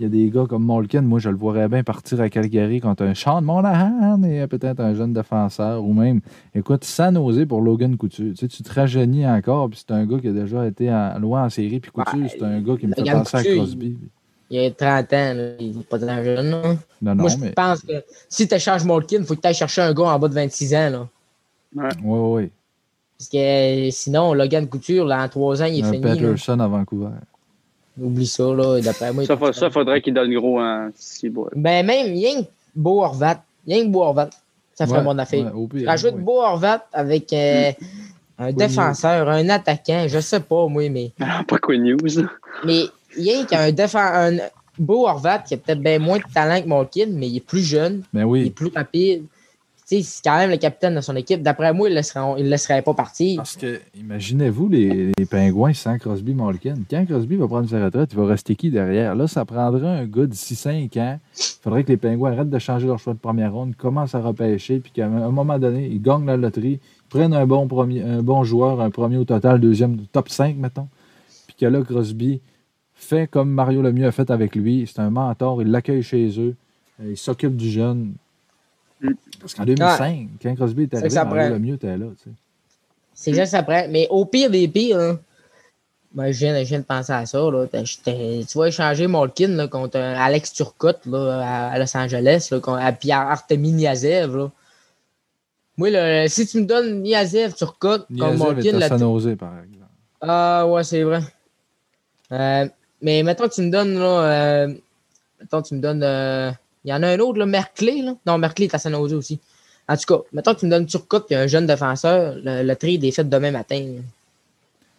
il y a des gars comme Malkin. Moi, je le verrais bien partir à Calgary contre un Sean Monahan et peut-être un jeune défenseur ou même, écoute, sans oser pour Logan Couture. Tu sais, tu te rajeunis encore, puis c'est un gars qui a déjà été en- loin en série, puis Couture, Ouais, c'est un gars qui me fait penser à Crosby. Il a 30 ans, là. il n'est pas tant jeune. là. Non, non, Moi, je mais. pense que si tu échanges Malkin, il faut que tu ailles chercher un gars en bas de 26 ans. Là. Ouais, ouais, ouais. Parce que sinon, Logan Couture, là, en 3 ans, il est Un fini. là. Patterson à Vancouver. Oublie ça, là. D'après moi, il Ça, ça faudrait qu'il donne gros en six bois. Ben, même, rien que Beau Horvat. Que Beau Horvat. Ça ferait Ouais, mon affaire. ouais, au pire, Rajoute ouais. Beau Horvat avec euh, un défenseur, un attaquant, je sais pas, moi, mais. pas quoi news. là. Mais rien qu'un défenseur. Un Beau Horvat qui a peut-être bien moins de talent que Malkin, mais il est plus jeune. Ben Il est plus rapide. C'est quand même le capitaine de son équipe. D'après moi, il ne laisserait, il le laisserait pas partir. Parce que, imaginez-vous les, les pingouins sans Crosby Malkin. Quand Crosby va prendre sa retraite, il va rester qui derrière? Là, ça prendra un gars d'ici 5 ans. Il faudrait que les pingouins arrêtent de changer leur choix de première ronde, commencent à repêcher, puis qu'à un moment donné, ils gagnent la loterie, prennent un bon, premier, un bon joueur, un premier au total, deuxième, top 5, mettons. Puis que là, Crosby fait comme Mario Lemieux a fait avec lui. C'est un mentor, il l'accueille chez eux, euh, il s'occupe du jeune. Parce qu'en 2005, quand Crosby C'est arrivé, que ça Mario. Lemieux était là. tu sais. C'est exact ça prend. Mais au pire des pires, ben, je, viens, je viens de penser à ça. Là. Tu vas échanger Malkin là, contre Alex Turcotte là, à, Los Angeles, là, contre, à Pierre Artemi Niazev. Là. Moi, là, si tu me donnes Niazev, Turcotte, contre Niazev Malkin, est à là, San Jose, par exemple. Ah ouais, c'est vrai. Euh, mais mettons que tu me donnes là, euh, Mettons, tu me donnes. euh, Il y en a un autre, là, Merclé. Là. Non, Merclé est à San Jose aussi. En tout cas, mettons que tu me donnes Turcotte et un jeune défenseur, le, le trade est fait demain matin.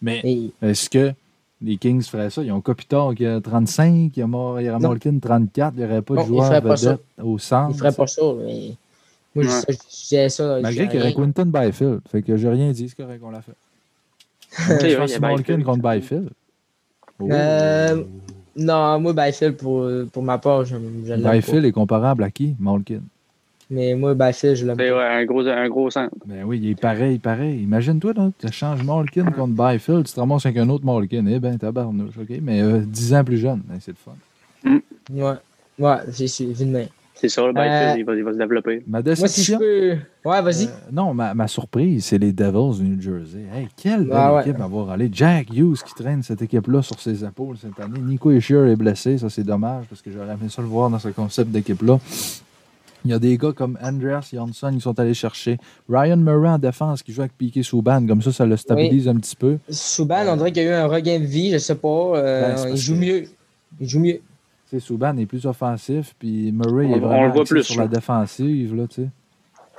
Mais Et, est-ce que les Kings feraient ça? Ils ont Kopitar qui a 35, il y a, Mar- il y a Non. Malkin 34, il n'y aurait pas de ils joueur feraient pas ça. vedette au centre. il ferait pas ça. Mais... Moi, je, Ouais. je disais ça. Malgré qu'il y aurait. Quinton Byfield. Fait que j'ai rien dit, c'est correct qu'on l'a fait. Je pense il y a Malkin contre Byfield. Euh, Non, moi, Byfield, pour, pour ma part, je, je l'aime pas. Byfield est comparable à qui? Malkin. Mais moi, Byfield, je l'aime C'est ouais, un, gros, un gros centre. Ben oui, il est pareil, pareil. Imagine-toi, là, tu changes Malkin contre Byfield, tu te ramasses avec un autre Malkin. Eh ben, tabarnouche, OK? Mais euh, 10 ans plus jeune, ben, c'est le fun. Ouais, ouais, j'ai su, vu de main. C'est ça, le Byfield, Euh, il, va, il va se développer. Ma Moi, si je déception... peux. Ouais, vas-y. Euh, non, ma, ma surprise, c'est les Devils du New Jersey. Hey, quelle belle Ah ouais. équipe à voir aller. Jack Hughes qui traîne cette équipe-là sur ses épaules cette année. Nico Ishier est blessé, ça c'est dommage parce que j'aurais aimé ça le voir dans ce concept d'équipe-là. Il y a des gars comme Andreas Jansson qui sont allés chercher. Ryan Murray en défense qui joue avec Piqué Souban. Comme ça, ça le stabilise un petit peu. Souban, on dirait qu'il y a eu un regain de vie, je sais pas. euh, Ben, il joue que- mieux. Il joue mieux. Souban est plus offensif, puis Murray On- est on vraiment le voit axé plus, sur la défensive. Là, tu sais.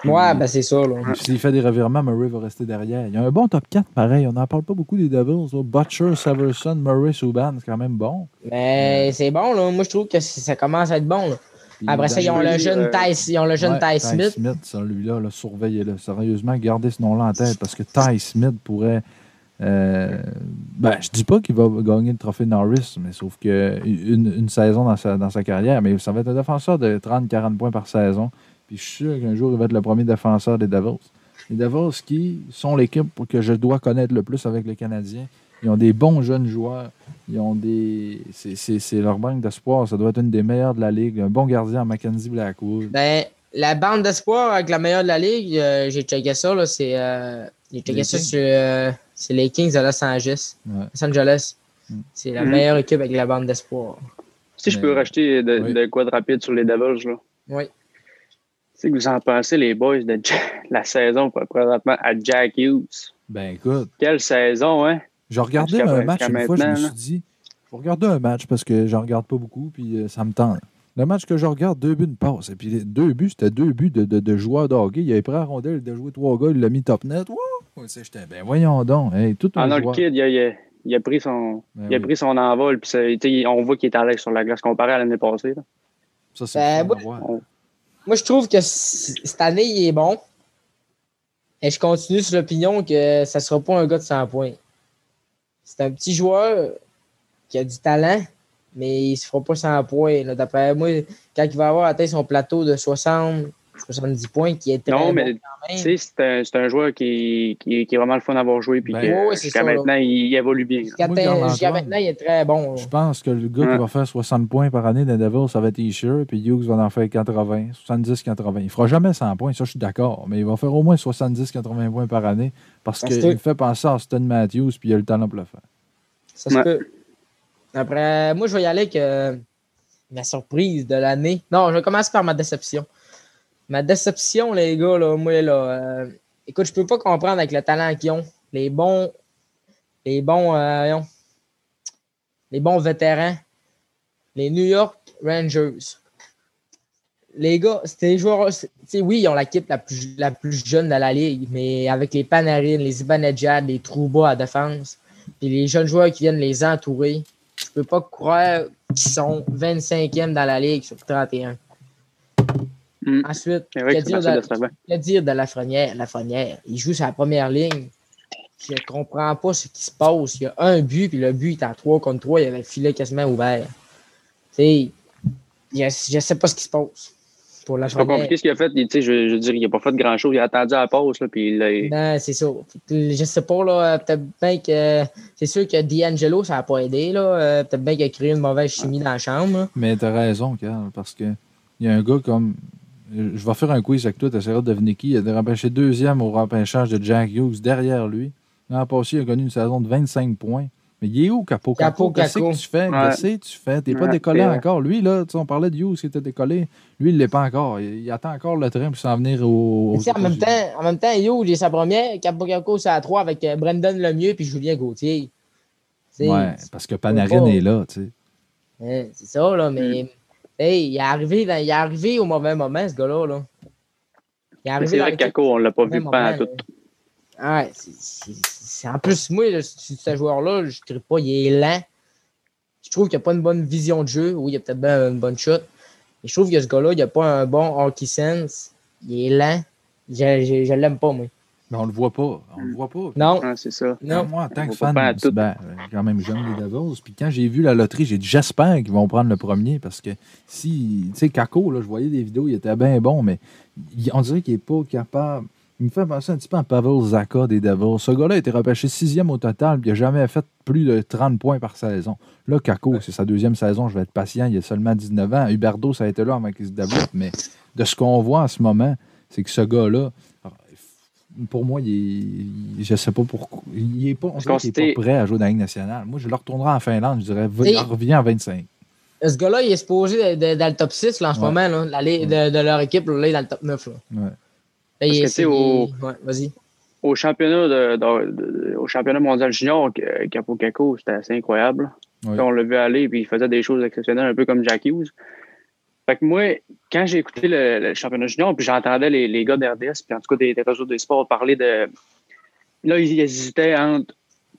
Ouais, ben c'est ça, S'il fait des revirements, Murray va rester derrière. Il y a un bon top 4, pareil. On n'en parle pas beaucoup des Devils. là. Butcher, Severson, Murray, Souban, c'est quand même bon. Mais c'est bon, là. Moi, je trouve que ça commence à être bon, là. Puis Après ça, ils ont le jeune euh, Ty, ils ont le jeune Ouais, Ty Smith. Smith, celui-là, là, surveillez-le. Sérieusement, gardez ce nom-là en tête parce que Ty Smith pourrait. euh, ben, je dis pas qu'il va gagner le trophée Norris, mais sauf que une, une saison dans sa, dans sa carrière, mais ça va être un défenseur de 30-40 points par saison. Puis je suis sûr qu'un jour, il va être le premier défenseur des Devils. Les Devils qui sont l'équipe que je dois connaître le plus avec les Canadiens. Ils ont des bons jeunes joueurs. Ils ont des. C'est, leur banque d'espoir. Ça doit être une des meilleures de la ligue. Un bon gardien, Mackenzie Blackwood. Ben, la bande d'espoir avec la meilleure de la ligue, euh, j'ai checké ça. C'est. euh, Les euh, c'est les Kings de Los Angeles. Ouais. Los Angeles. Mm. C'est la Mhm. meilleure équipe avec la bande d'espoir. Si je peux rajouter de, oui. de quoi de rapide sur les Devils, là. Oui. Tu sais que vous en pensez, les boys, de la saison présentement à Jack Hughes. Ben écoute, Quelle saison, hein? j'ai regardé un match une fois, je me suis dit, je vais regarder un match parce que j'en regarde pas beaucoup, puis euh, ça me tente. Le match que je regarde, deux buts, une passe. Et puis les deux buts, c'était deux buts de, de, de joueurs de hockey. Il avait pris la rondelle, il a joué trois gars, il l'a mis top net. Wouh! J'étais, ben voyons donc. Hey, tout un Ah non, le kid, il a, il a- il a pris son, Ben il a oui. pris son envol, puis ça- tu sais, on voit qu'il est à l'aise sur la glace comparé à l'année passée. là. Ça, c'est Ben, moi-. On- Moi, je trouve que cette année, il est bon. Et je continue sur l'opinion que ça ne sera pas un gars de 100 points. C'est un petit joueur qui a du talent, mais il ne se fera pas 100 points. là. D'après moi, quand il va avoir atteint son plateau de 60, 70 points, qui est très Non, bon mais quand tu même. sais, c'est un, c'est un joueur qui, qui, qui est vraiment le fun d'avoir joué, puis Ben, jusqu'à là. maintenant, il, il évolue bien. Jusqu'à maintenant, il est très bon. là. Je pense que le gars qui va faire 60 points par année dans Devils, ça va être Isher, puis Hughes va en faire 80, 70-80. Il fera jamais 100 points, ça je suis d'accord, mais il va faire au moins 70-80 points par année parce Parce qu'il que- me fait penser à Austin Matthews, puis il a le talent pour le faire. Ça se Ouais. peut. Après, moi, je vais y aller avec ma surprise de l'année. Non, je vais commencer par ma déception. Ma déception, les gars, là, moi, là, euh, écoute, je peux pas comprendre avec le talent qu'ils ont. Les bons, les bons, euh, les bons vétérans. Les New York Rangers. Les gars, c'était joueurs. oui, ils ont l'équipe la plus, la plus jeune de la ligue, mais avec les Panarin, les Ibanejad, les Trouba à défense, puis les jeunes joueurs qui viennent les entourer, peux pas croire qu'ils sont 25e dans la ligue sur 31. Mm. Ensuite, que dire, de, que dire de Lafrenière? Lafrenière, il joue sa première ligne. Je comprends pas ce qui se passe. Il y a un but, puis le but est à 3 contre 3. Il avait le filet quasiment ouvert. Je, je sais pas ce qui se passe pour C'est pas compliqué ce qu'il a fait. Il- tu sais, Je, je veux dire, il n'a pas fait grand-chose. Il a attendu à la pause, là, puis il l'a- Non, c'est ça. Je sais pas, là, peut-être bien que. C'est sûr que D'Angelo, ça n'a pas aidé, là. Euh, Peut-être bien qu'il a créé une mauvaise chimie dans la chambre. là. Mais t'as raison, Carl, parce que il y a un gars comme. Je vais faire un quiz avec toi, tu essaieras de deviner qui. Il a repêché deuxième au repêchage de Jack Hughes derrière lui. L'an passé, il a connu une saison de 25 points. Mais il est où, Capo? Capo Capo? Qu'est-ce Caco. que tu fais? Ouais. Qu'est-ce que tu fais? T'es pas Ouais, décollé encore. Lui, là, tu sais, on parlait de Hughes qui était décollé. Lui, il l'est pas encore. Il, il attend encore le train pour s'en venir au. En, même temps, en même temps, Yo, il est sa première. Capocacco, c'est à 3 avec euh, Brendan Lemieux puis Julien Gauthier. Ouais, parce que Panarin est là, tu sais. c'est ça, là, mais. Hey, il est arrivé, dans- il est arrivé au mauvais moment, ce gars-là. Là. C'est vrai que Kako, on l'a pas vu pas tout. Ouais, c'est- c'est- en plus, moi, là, ce ce joueur-là, je ne pas, il est lent. Je trouve qu'il n'a pas une bonne vision de jeu. Oui, il a peut-être bien une bonne shot. Mais je trouve que ce gars-là, il n'a pas un bon hockey sense. Il est lent. Je, je, je l'aime pas, moi. Mais on le voit pas. On le voit pas. Non, Ah, c'est ça. non. Moi, en tant On que fan, pas à tout. ben, quand même j'aime les Devils. Puis quand j'ai vu la loterie, j'ai dit j'espère qu'ils vont prendre le premier parce que si, tu sais, Kako, là, je voyais des vidéos, il était bien bon, mais il- on dirait qu'il n'est pas capable. Il me fait penser un petit peu à Pavel Zaka des Devils. Ce gars-là a été repêché sixième au total, puis il n'a jamais fait plus de 30 points par saison. Là, Kako, c'est sa deuxième saison, je vais être patient, il a seulement 19 ans. Huberdo, ça a été là avant qu'il se développe, mais de ce qu'on voit en ce moment, c'est que ce gars-là, pour moi, il est, je sais pas pourquoi. Il est pas, on dirait qu'il est s'était- pas prêt à jouer dans la Ligue nationale. Moi, je le retournerai en Finlande, je dirais, T'sais- reviens à 25. Ce gars-là, il est supposé dans le top 6 là, en ce moment. Là, de, de leur équipe, là, il est dans le top 9. Là. Ouais. Là, Parce il que, est- tu sais, au- Ouais, vas-y. Au championnat, de, de- de- au championnat mondial junior, que- Capo c'était assez incroyable. On l'a vu aller, puis il faisait des choses exceptionnelles, un peu comme Jack Hughes. Fait que moi, quand j'ai écouté le, le championnat junior, puis j'entendais les, les gars d'RDS, puis en tout cas des, des réseaux des sports parler de. Là, ils hésitaient entre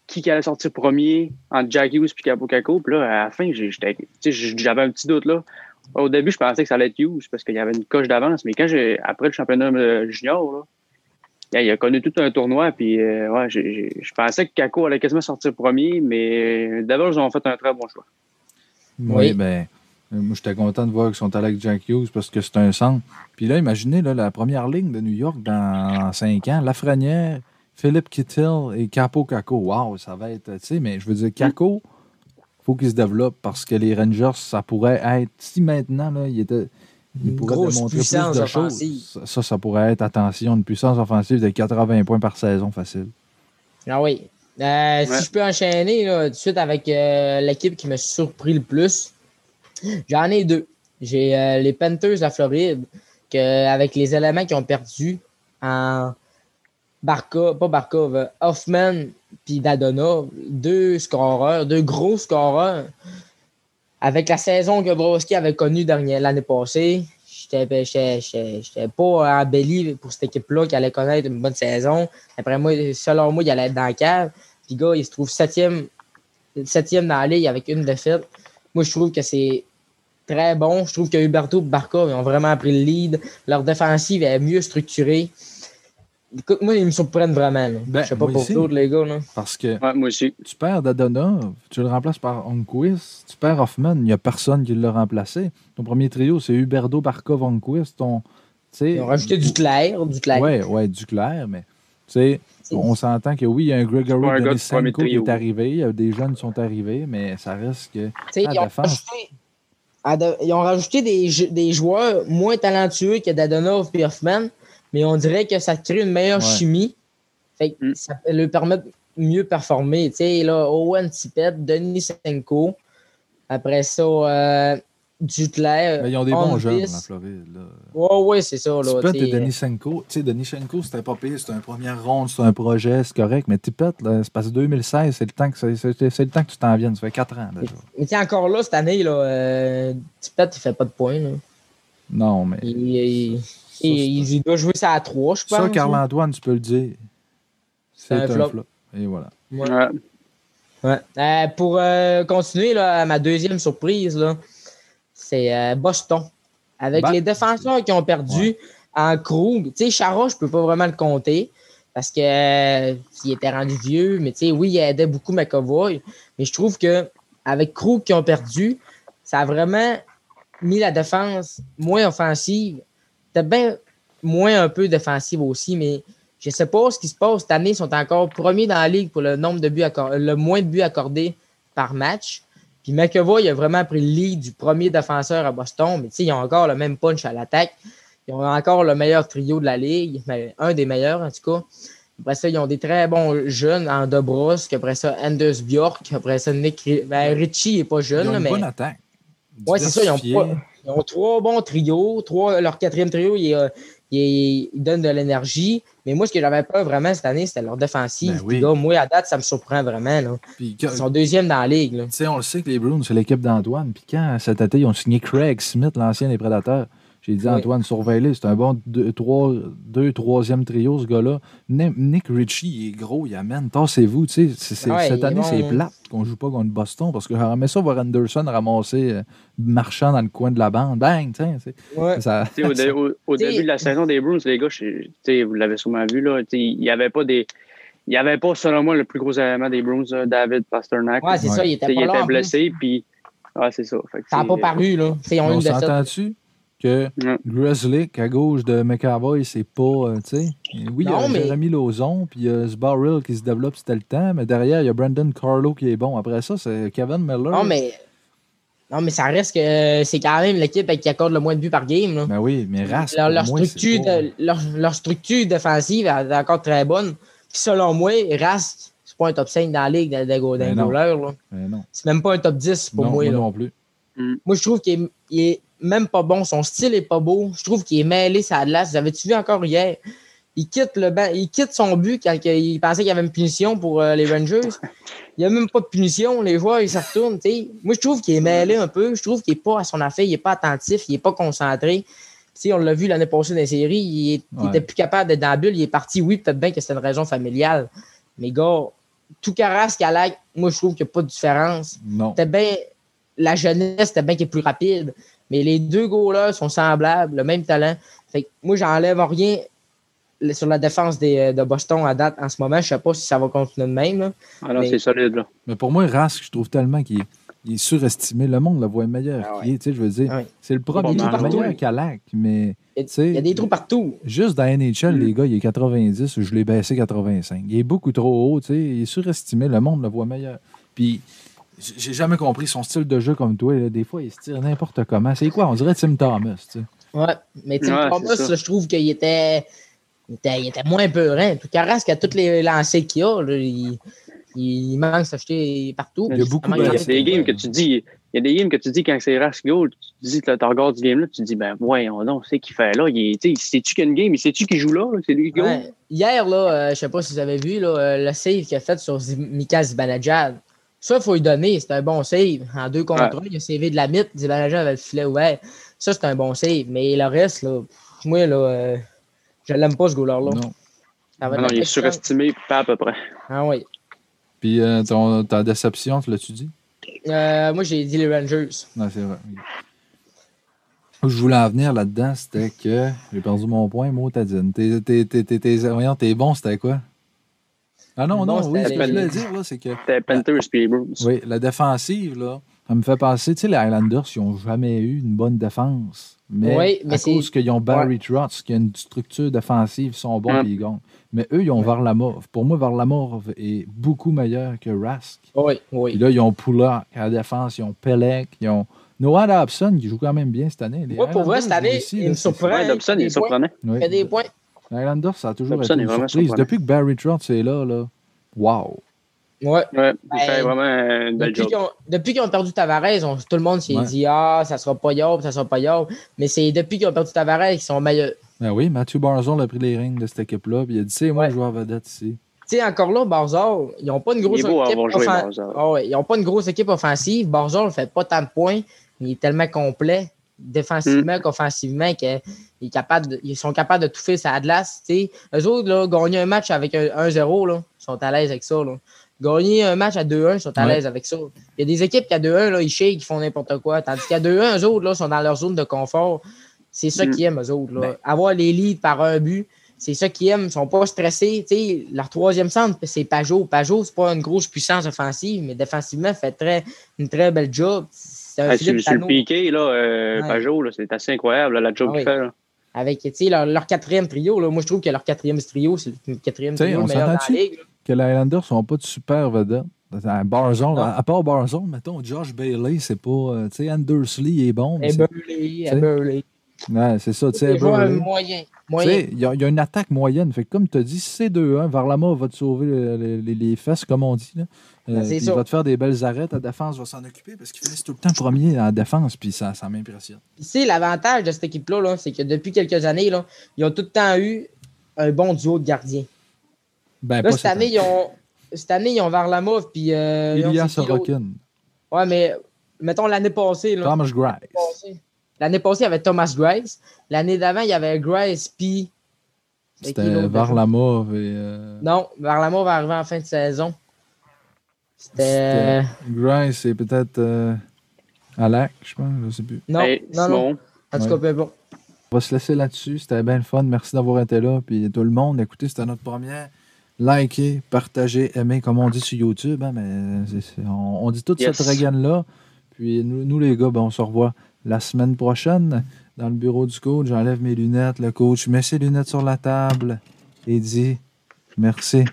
qui qui allait sortir premier, entre Jack Hughes puis Capo Kako. Puis là, à la fin, j'avais un petit doute là. Au début, je pensais que ça allait être Hughes parce qu'il y avait une coche d'avance, mais quand j'ai après le championnat euh, junior, là, il a- connu tout un tournoi, puis euh, ouais, j'ai- j'ai- je pensais que Kako allait quasiment sortir premier, mais d'abord, ils ont fait un très bon choix. Oui, Oui. ben, euh, moi, j'étais content de voir qu'ils sont allés avec Jack Hughes parce que c'est un centre. Puis là, imaginez là, la première ligne de New York dans 5 ans. Lafrenière, Philippe Kittel et Capo Caco. Wow, ça va être, tu sais, mais je veux dire, Caco, faut qu'il se développe parce que les Rangers, ça pourrait être, si maintenant, là, il était. Il Une pourrait grosse démontrer puissance plus de offensive. choses. Ça, ça, pourrait être, attention, une puissance offensive de 80 points par saison facile. Ah oui. Euh, Si je peux enchaîner là, tout de suite avec euh, l'équipe qui m'a surpris le plus, j'en ai deux. J'ai euh, les Panthers de la Floride, que, avec les éléments qu'ils ont perdus en Barca, pas Barkov, euh, Hoffman puis Dadona, deux scoreurs, deux gros scoreurs. Avec la saison que Broski avait connue l'année passée, j'étais pas embelli pour cette équipe-là qui allait connaître une bonne saison. Après moi, selon moi, il allait être dans la cave. Puis, gars, il se trouve septième, septième dans la ligue avec une défaite. Moi, je trouve que c'est très bon. Je trouve que Huberto et ils ont vraiment pris le lead. Leur défensive est mieux structurée. Écoute, moi, ils me surprennent vraiment. là. Ben, je sais pas pour aussi. vous autres, les gars. Là. Parce que Ouais, moi aussi. tu perds Dadona, tu le remplaces par Onquist, tu perds Hoffman, il n'y a personne qui l'a remplacé. Ton premier trio, c'est Huberdo, Barkov, Onquist. Ton, Ils ont rajouté du clair. Du clair. Ouais, ouais, Duclair, mais on s'entend que oui, il y a un Gregory Denisenko qui est arrivé, il y a des jeunes qui sont arrivés, mais ça reste que. Ah, ils, ont rajouté, à de- ils ont rajouté des, des joueurs moins talentueux que Dadonov et Hoffman, mais on dirait que ça crée une meilleure Ouais. chimie. Fait que Mm. Ça leur permettre de mieux performer. Tu sais, là, Owen Tippett, Denis Senko. Après ça, euh. Mais ils ont des bons jeunes, la Floride. Là. Ouais, ouais, c'est ça. Là, Tippett tu sais. et Denisenko. Tu sais, Denisenko, c'était pas pire, c'était un première ronde, c'était un projet, c'est correct, mais Tippett, là, c'est que 2016, c'est le temps que, c'est, c'est- c'est le temps que tu t'en viennes, ça fait 4 ans déjà. Mais tu sais, encore là, cette année, là, euh, Tippett, il fait pas de points. Là. Non, mais. Il, il- ça, il- doit jouer ça à 3, je pense. ça. Carl-Antoine, tu peux le dire. C'est un un, flop. flop. Et voilà. Ouais. Ouais. Ouais. Euh, pour euh, continuer, là, ma deuxième surprise, là, c'est euh, Boston. Avec Ben, les défenseurs qui ont perdu en Krug. Tu sais, Chara, je peux pas vraiment le compter parce que euh, il était rendu vieux, mais tu sais, oui, il aidait beaucoup McAvoy. Mais je trouve que avec Krug qui ont perdu, ça a vraiment mis la défense moins offensive. C'était bien moins un peu défensive aussi, mais je sais pas ce qui se passe. Cette année, ils sont encore premiers dans la ligue pour le nombre de buts accor- le moins de buts accordés par match. Puis McAvoy il a vraiment pris le lead du premier défenseur à Boston, mais tu sais, ils ont encore le même punch à l'attaque. Ils ont encore le meilleur trio de la ligue, mais un des meilleurs en tout cas. Après ça, ils ont des très bons jeunes en Dobrosk. Après ça, Anders Bjork. Après ça, Nick ben, Richie n'est pas Ils jeune, ont là, une mais bonne attaque. Ouais, c'est ça, ils ont pas- ils ont trois bons trios. Trois, leur quatrième trio, il est, euh, il, il donne de l'énergie. Mais moi, ce que j'avais peur vraiment cette année, c'était leur défensive. Ben oui. Puis là, moi, à date, ça me surprend vraiment. Là. Puis que- Ils sont deuxième dans la ligue. Là. On le sait que les Bruins, c'est l'équipe d'Antoine. Puis quand cet été, ils ont signé Craig Smith, l'ancien des Prédateurs, j'ai dit Oui. Antoine, surveille-le. C'est un bon 2 trois, deux, troisième trio, ce gars-là. Ni- Nick Ritchie, il est gros, il amène. Tassez-vous. Tu sais, Ouais, cette année, c'est hein. plate qu'on joue pas contre Boston parce que j'aurais aimé ça voir Anderson ramasser, euh, marchant dans le coin de la bande. Bang, tiens. c'est- Ouais. Ça, Tu sais, au, dé- au- au T'sais- début de la saison des Bruins, les gars, je- tu sais, vous l'avez sûrement vu, là, il n'y avait pas des. Il n'y avait pas, selon moi, le plus gros élément des Bruins, là, David Pasternak. Ouais, c'est Ouais. ça, il était pas il était blessé, puis. Ouais, c'est ça. Fait que, Ça n'a pas paru. Là. Tu sais, Ils ont eu on s'entend-tu? Que. Grizzly, à gauche de McAvoy, c'est pas. euh, tu sais. Oui, il y a mais- Jérémy Lauzon, puis il y a Sbarrell qui se développe, c'était le temps, mais derrière, il y a Brandon Carlo qui est bon. Après ça, c'est Kevin Miller. Non, mais. Non, mais ça reste que euh, c'est quand même l'équipe qui accorde le moins de buts par game. Là. Ben oui, mais Rask, leur, leur pour moi, structure de- leur, leur structure défensive est encore très bonne. Puis selon moi, Rask, c'est pas un top 5 dans la ligue des go- des Ben goalers. Ben C'est même pas un top 10 pour non, moi. moi là. non plus. Moi, je trouve qu'il est, il est même pas bon. Son style est pas beau. Je trouve qu'il est mêlé sa glace. Vous avez-tu vu encore hier? Il quitte, le banc- il quitte son but quand il pensait qu'il y avait une punition pour euh, les Rangers. Il n'y a même pas de punition. Les joueurs, ils se retournent. tu sais. Moi, je trouve qu'il est mêlé un peu. Je trouve qu'il n'est pas à son affaire. Il n'est pas attentif. Il n'est pas concentré. Tu sais, on l'a vu l'année passée dans les séries. Il, est- il Ouais. était plus capable d'être dans la bulle. Il est parti. Oui, peut-être bien que c'était une raison familiale. Mais gars, tout Carrasque à l'acte, moi, je trouve qu'il n'y a pas de différence Non. bien. La jeunesse, c'était bien qu'il est plus rapide. Mais les deux goalers sont semblables, le même talent. Fait que moi, j'enlève rien sur la défense des, de Boston à date en ce moment. Je sais pas si ça va continuer de même. là. Ah Mais- c'est solide, là. Mais pour moi, Rask, je trouve tellement qu'il est, surestimé. Le monde le voit meilleur Ah ouais. est. Je veux dire, Ah ouais. c'est le premier, Il est il est partout. meilleur qu'Alak, mais Il y a- tu sais, il y a des trous partout. Juste dans NHL, Mm. les gars, il est 90, je l'ai baissé 85. Il est beaucoup trop haut, tu sais, il est surestimé, le monde le voit meilleur. Puis, j'ai jamais compris son style de jeu comme toi. là. Des fois, il se tire n'importe comment. C'est quoi? On dirait Tim Thomas, tu sais. Ouais. Mais Tim Ouais, Thomas, là, je trouve qu'il était, il était, il était moins peurant. Tout Carrasque, à tous les lancers qu'il a, là, il, il manque s'acheter partout. Il y a beaucoup Comment Il y a des games que tu dis, il y a des games que tu dis quand c'est Rask Goal, tu dis, tu regardes du game là, tu dis, ben, voyons donc, c'est qu'il fait là? Il est, tu sais, sais-tu qu'il y a une game, il sait-tu qu'il joue là, là? c'est lui qui? Ouais. Hier, là, euh, je sais pas si vous avez vu là, euh, le save qu'il a fait sur Mika Zibanejad. Ça, il faut lui donner. C'est un bon save. En deux contre un, il a savé de la mythe. Zibanejad avait le filet ouvert. Ça, c'est un bon save. Mais le reste, là, moi, là, euh, je l'aime pas, ce goaler-là. Non. Ah non, il est surestimé, pas à peu près. Ah oui. Puis, euh, ton, ta déception, tu l'as-tu dit? Euh, moi, j'ai dit les Rangers. Non, c'est vrai. Où je voulais en venir là-dedans, c'était que j'ai perdu mon point, Motadine. T'es, t'es, t'es, t'es, t'es, voyons, t'es bon, c'était quoi? Ah non, Bon, non, oui, ce que je voulais dire, là, c'est que C'était Panthers puis les. Oui, la défensive, là, ça me fait penser, tu sais, les Highlanders, ils n'ont jamais eu une bonne défense. Mais, Oui, mais à c'est- cause qu'ils ont Barry Trotz, qui a une structure défensive, ils sont bons Ouais. et ils gagnent. Mais eux, ils ont Varlamov. Pour moi, Varlamov est beaucoup meilleur que Rask. Oui, Puis oui. là, ils ont Pulak à la défense, ils ont Pelec, ils ont Noah Dobson qui joue quand même bien cette année. Moi, pour vrai, cette année, il me surprend. Ouais, Dobson, il est surprenant. Oui. Il fait des points. Highlanders, ça a toujours été une surprise. Depuis que Barry Trotz est là, là, wow. Ouais. Ouais, il Ben, fait vraiment une belle Depuis job. qu'ils, ont, depuis qu'ils ont perdu Tavares, on- tout le monde s'est Ouais. dit Ah, ça sera pas Yob, ça sera pas Yob. Mais c'est depuis qu'ils ont perdu Tavares qu'ils sont meilleurs. Ben oui, Matthew Barzol a pris les rings de cette équipe-là, puis il a dit, c'est moi Ouais. le joueur vedette ici. Tu sais, encore là, Barzal, ils n'ont pas une grosse Il est beau à équipe avoir joué, offen- Barzal. Ah ouais, ils n'ont pas une grosse équipe offensive. Barzal ne fait pas tant de points, mais il est tellement complet, défensivement Mm. qu'offensivement, qu'ils ils sont capables de tout faire sa glace. tu sais. Eux autres, là, gagner un match avec un 1-0, là, ils sont à l'aise avec ça. Là. Gagner un match à 2-1, ils sont à Ouais. l'aise avec ça. Il y a des équipes qui à 2-1, là, ils shake, ils font n'importe quoi. Tandis qu'à 2-1, eux autres, là, sont dans leur zone de confort. C'est ça Mm. qu'ils aiment, eux autres. Là. Ben. Avoir les leads par un but, c'est ça qu'ils aiment. Ils sont pas stressés. Leur troisième centre, c'est Pajot. Pajot, c'est pas une grosse puissance offensive, mais défensivement, fait très, une très belle job. C'est un Ah, sur, Philippe sur le piqué, là, euh, Ouais. Pajot, là, c'est assez incroyable, là, la job Ah qu'il oui. fait. Là. avec tu sais, leur, leur quatrième trio. Là. Moi, je trouve que leur quatrième trio, c'est le quatrième trio on le meilleur dans la ligue. Que les Highlanders sont pas de super vedettes? Barzon, Non. à, à part Barzon, mettons, Josh Bailey, c'est pas. euh, tu sais, Andersley il est bon. mais c'est- Eberle, sais. Eberle. Ouais, c'est ça. Moyens. tu Moyen. il y, a il y a une attaque moyenne. Fait que comme tu as dit, c'est 2-1, Varlamov va te sauver le- le- les, les fesses, comme on dit. Là. Euh, Ben, c'est ça. il va te faire des belles arrêtes. La défense va s'en occuper parce qu'il finissent tout le temps premier en défense. Puis ça, ça m'impressionne. C'est l'avantage de cette équipe-là, là, c'est que depuis quelques années, là, ils ont tout le temps eu un bon duo de gardiens. Ben, Là, cette année, ils ont, cette année, ils ont Varlamov puis. Euh, Ilya c'est? Sorokin. Ouais, mais mettons l'année passée. Là, Thomas Grice. L'année passée, il y avait Thomas Grice. L'année d'avant, il y avait Grice puis. C'était Varlamov et. euh, Non, Varlamov va arriver en fin de saison. C'était. Grice et peut-être euh, Alak, je pense, je sais plus. Non, Hey, non, non. Simon, En tout cas, peu bon. On va se laisser là-dessus. C'était bien le fun. Merci d'avoir été là. Puis tout le monde, écoutez, c'était notre première. Likez, partagez, aimez, comme on dit sur YouTube. hein, mais on, on dit toute Yes. cette regaine-là. Puis nous, nous, les gars, ben, on se revoit la semaine prochaine dans le bureau du coach. J'enlève mes lunettes. Le coach met ses lunettes sur la table et dit merci.